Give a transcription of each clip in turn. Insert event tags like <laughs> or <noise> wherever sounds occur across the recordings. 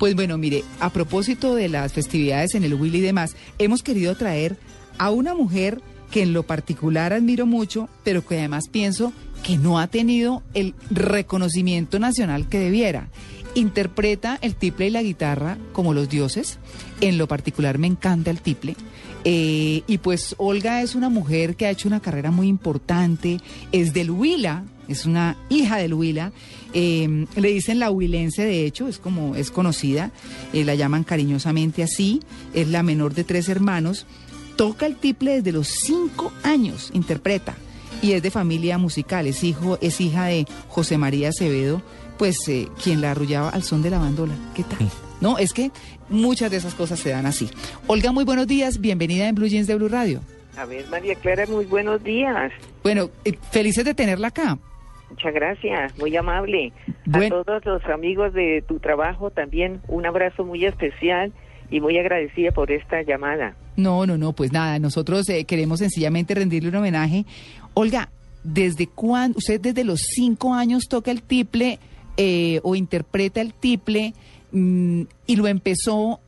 Pues bueno, mire, a propósito de las festividades en el Willy y demás, hemos querido traer a una mujer que en lo particular admiro mucho, pero que además pienso que no ha tenido el reconocimiento nacional que debiera. Interpreta el tiple y la guitarra como los dioses. En lo particular me encanta el tiple. Eh, y pues Olga es una mujer que ha hecho una carrera muy importante, es del Huila, es una hija del Huila, eh, le dicen la huilense de hecho, es como es conocida, eh, la llaman cariñosamente así, es la menor de tres hermanos, toca el tiple desde los cinco años, interpreta, y es de familia musical, es, hijo, es hija de José María Acevedo, pues quien la arrullaba al son de la bandola. ¿Qué tal? No, es que muchas de esas cosas se dan así. Olga, muy buenos días, bienvenida en Blue Jeans de Blue Radio. A ver, María Clara, muy buenos días. Bueno, eh, felices de tenerla acá. Muchas gracias, muy amable. A todos los amigos de tu trabajo también un abrazo muy especial y muy agradecida por esta llamada. No, no, no, pues nada, nosotros eh, queremos sencillamente rendirle un homenaje. Olga, ¿desde cuándo, usted desde los cinco años toca el tiple eh, o interpreta el tiple? Mm, y lo empezó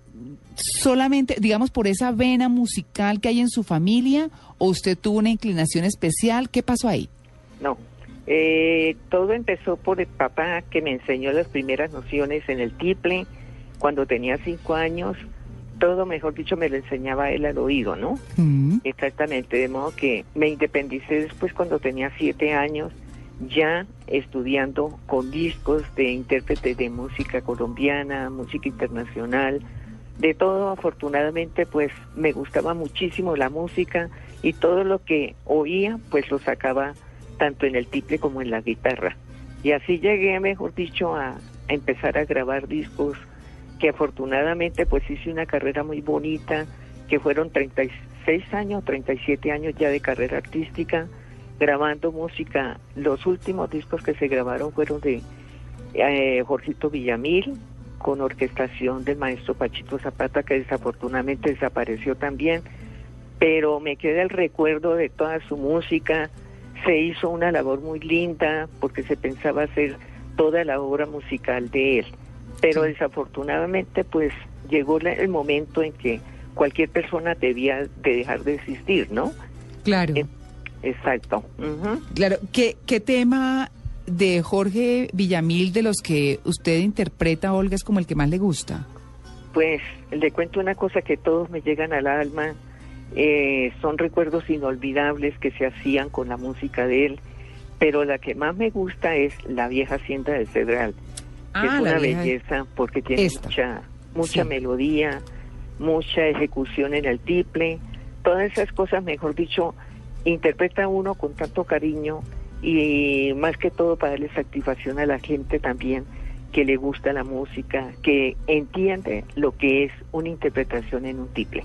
solamente, digamos, por esa vena musical que hay en su familia o usted tuvo una inclinación especial? ¿Qué pasó ahí? No, eh, todo empezó por el papá que me enseñó las primeras nociones en el tiple cuando tenía cinco años. Todo, mejor dicho, me lo enseñaba él al oído, ¿no? Mm. Exactamente, de modo que me independicé después cuando tenía siete años ya estudiando con discos de intérpretes de música colombiana, música internacional, de todo afortunadamente pues me gustaba muchísimo la música y todo lo que oía pues lo sacaba tanto en el tiple como en la guitarra. Y así llegué, mejor dicho, a, a empezar a grabar discos que afortunadamente pues hice una carrera muy bonita, que fueron 36 años, 37 años ya de carrera artística, grabando música. Los últimos discos que se grabaron fueron de eh, Jorgito Villamil, con orquestación del maestro Pachito Zapata, que desafortunadamente desapareció también, pero me queda el recuerdo de toda su música. Se hizo una labor muy linda porque se pensaba hacer toda la obra musical de él, pero desafortunadamente pues llegó el momento en que cualquier persona debía de dejar de existir, ¿no? Claro. Exacto. Claro, ¿Qué, ¿qué tema de Jorge Villamil de los que usted interpreta, Olga, es como el que más le gusta? Pues le cuento una cosa que todos me llegan al alma. Eh, son recuerdos inolvidables que se hacían con la música de él, pero la que más me gusta es La vieja hacienda del Cedral. Ah, es una belleza porque tiene mucha, mucha melodía, mucha ejecución en el tiple, todas esas cosas, mejor dicho, interpreta uno con tanto cariño y más que todo para darle satisfacción a la gente también que le gusta la música, que entiende lo que es una interpretación en un tiple.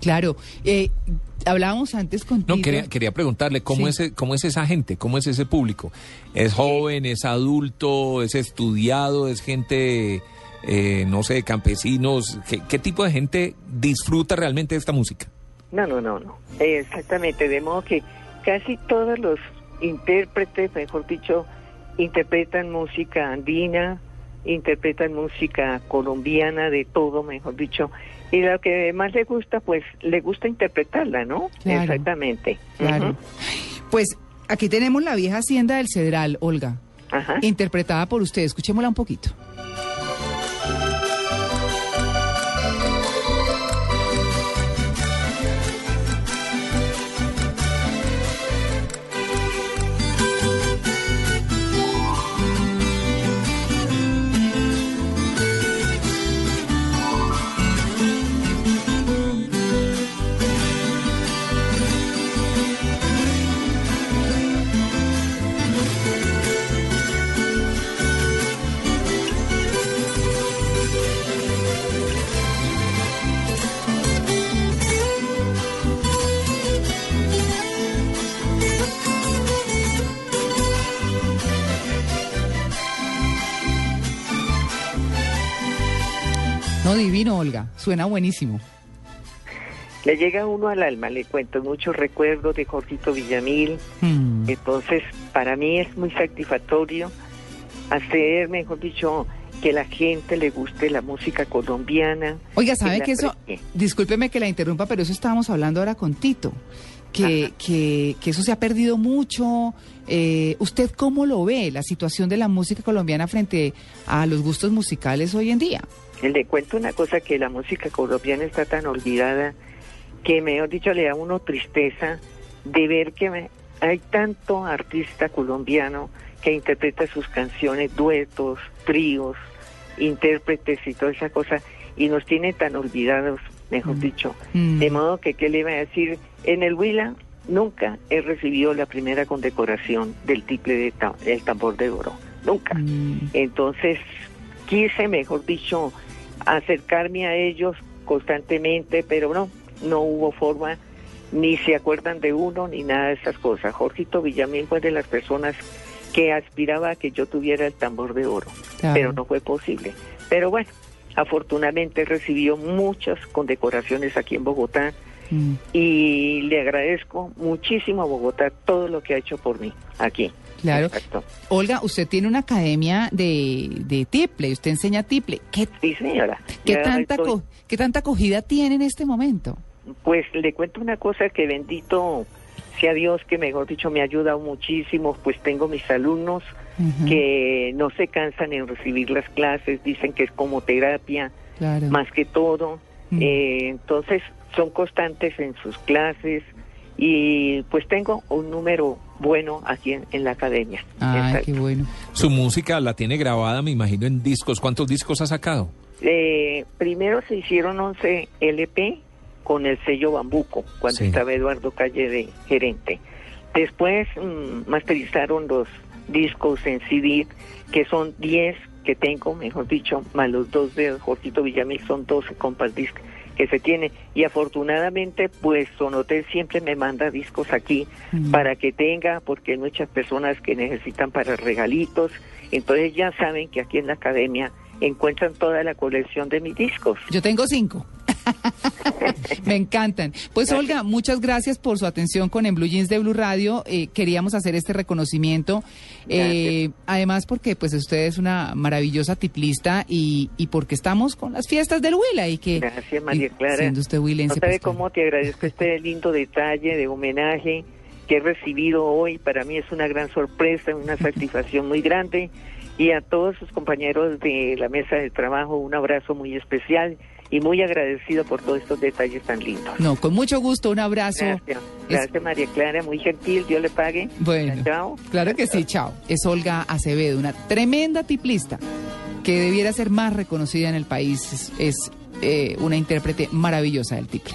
Claro, eh, hablábamos antes con No, quería, quería preguntarle, ¿cómo, es, ¿cómo es esa gente? ¿Cómo es ese público? ¿Es joven, es adulto, es estudiado, es gente, eh, no sé, campesinos? ¿Qué, ¿Qué tipo de gente disfruta realmente de esta música? No, no, no, no. Exactamente, de modo que casi todos los intérpretes, mejor dicho, interpretan música andina, interpretan música colombiana, de todo, mejor dicho. Y lo que más le gusta, pues le gusta interpretarla, ¿no? Exactamente. Claro. Pues aquí tenemos la vieja hacienda del Cedral, Olga. Ajá. Interpretada por usted. Escuchémosla un poquito. Divino, Olga. Suena buenísimo. Le llega uno al alma, le cuento muchos recuerdos de Jorgito Villamil. Mm. Entonces, para mí es muy satisfactorio hacer, mejor dicho, que la gente le guste la música colombiana. Oiga, ¿sabe que, la eso, discúlpeme que la interrumpa, pero eso estábamos hablando ahora con Tito, que, que, que eso se ha perdido mucho. Eh, ¿Usted cómo lo ve, la situación de la música colombiana frente a los gustos musicales hoy en día? Le cuento una cosa que la música colombiana está tan olvidada que, mejor dicho, le da a uno tristeza de ver que hay tanto artista colombiano que interpreta sus canciones, duetos, tríos, intérpretes y toda esa cosa, y nos tiene tan olvidados, mejor Mm. dicho. Mm. De modo que, ¿qué le iba a decir? En el Huila nunca he recibido la primera condecoración del tiple de el tambor de oro. Nunca. Mm. Entonces, quise, mejor dicho, acercarme a ellos constantemente, pero no, no hubo forma, ni se acuerdan de uno, ni nada de esas cosas. Jorgito Villamil fue de las personas que aspiraba a que yo tuviera el tambor de oro, Claro. pero no fue posible. Pero bueno, afortunadamente recibió muchas condecoraciones aquí en Bogotá Mm. y le agradezco muchísimo a Bogotá todo lo que ha hecho por mí aquí. Claro. Exacto. Olga, usted tiene una academia de, de tiple, usted enseña tiple. ¿Qué, Sí, señora. qué tanta, estoy- ¿Qué tanta acogida tiene en este momento? Pues le cuento una cosa que bendito sea Dios, que mejor dicho me ha ayudado muchísimo, pues tengo mis alumnos que no se cansan en recibir las clases, dicen que es como terapia, claro. más que todo. Mm. Eh, entonces son constantes en sus clases y pues tengo un número bueno aquí en, en la academia. Ay, qué bueno. Su música la tiene grabada, me imagino, en discos. ¿Cuántos discos ha sacado? Eh, primero se hicieron 11 LP con el sello Bambuco, cuando Sí. estaba Eduardo Calle de gerente. Después mm, masterizaron los discos en CD, que son 10 que tengo, mejor dicho, más los dos de Jorgito Villamil, son 12 compact disc que se tiene. Y afortunadamente, pues Sonotel siempre me manda discos aquí Mm. para que tenga, porque hay muchas personas que necesitan para regalitos. Entonces ya saben que aquí en la academia encuentran toda la colección de mis discos. Yo tengo cinco. Me encantan. Pues Olga, muchas gracias por su atención con En Blue Jeans de Blue Radio. Eh, queríamos hacer este reconocimiento. Eh, además porque pues usted es una maravillosa tiplista y, y porque estamos con las fiestas del Huila y que Gracias, María Clara. siendo usted No huilense. sabe pues, cómo te agradezco este lindo detalle de homenaje que he recibido hoy. Para mí es una gran sorpresa, una <laughs> satisfacción muy grande. Y a todos sus compañeros de la mesa de trabajo, un abrazo muy especial y muy agradecido por todos estos detalles tan lindos. No, con mucho gusto, un abrazo. Gracias, gracias María Clara, muy gentil, Dios le pague. Bueno. Chao. Claro que sí, chao. Es Olga Acevedo, una tremenda tiplista que debiera ser más reconocida en el país. Es, es, eh, una intérprete maravillosa del tiple.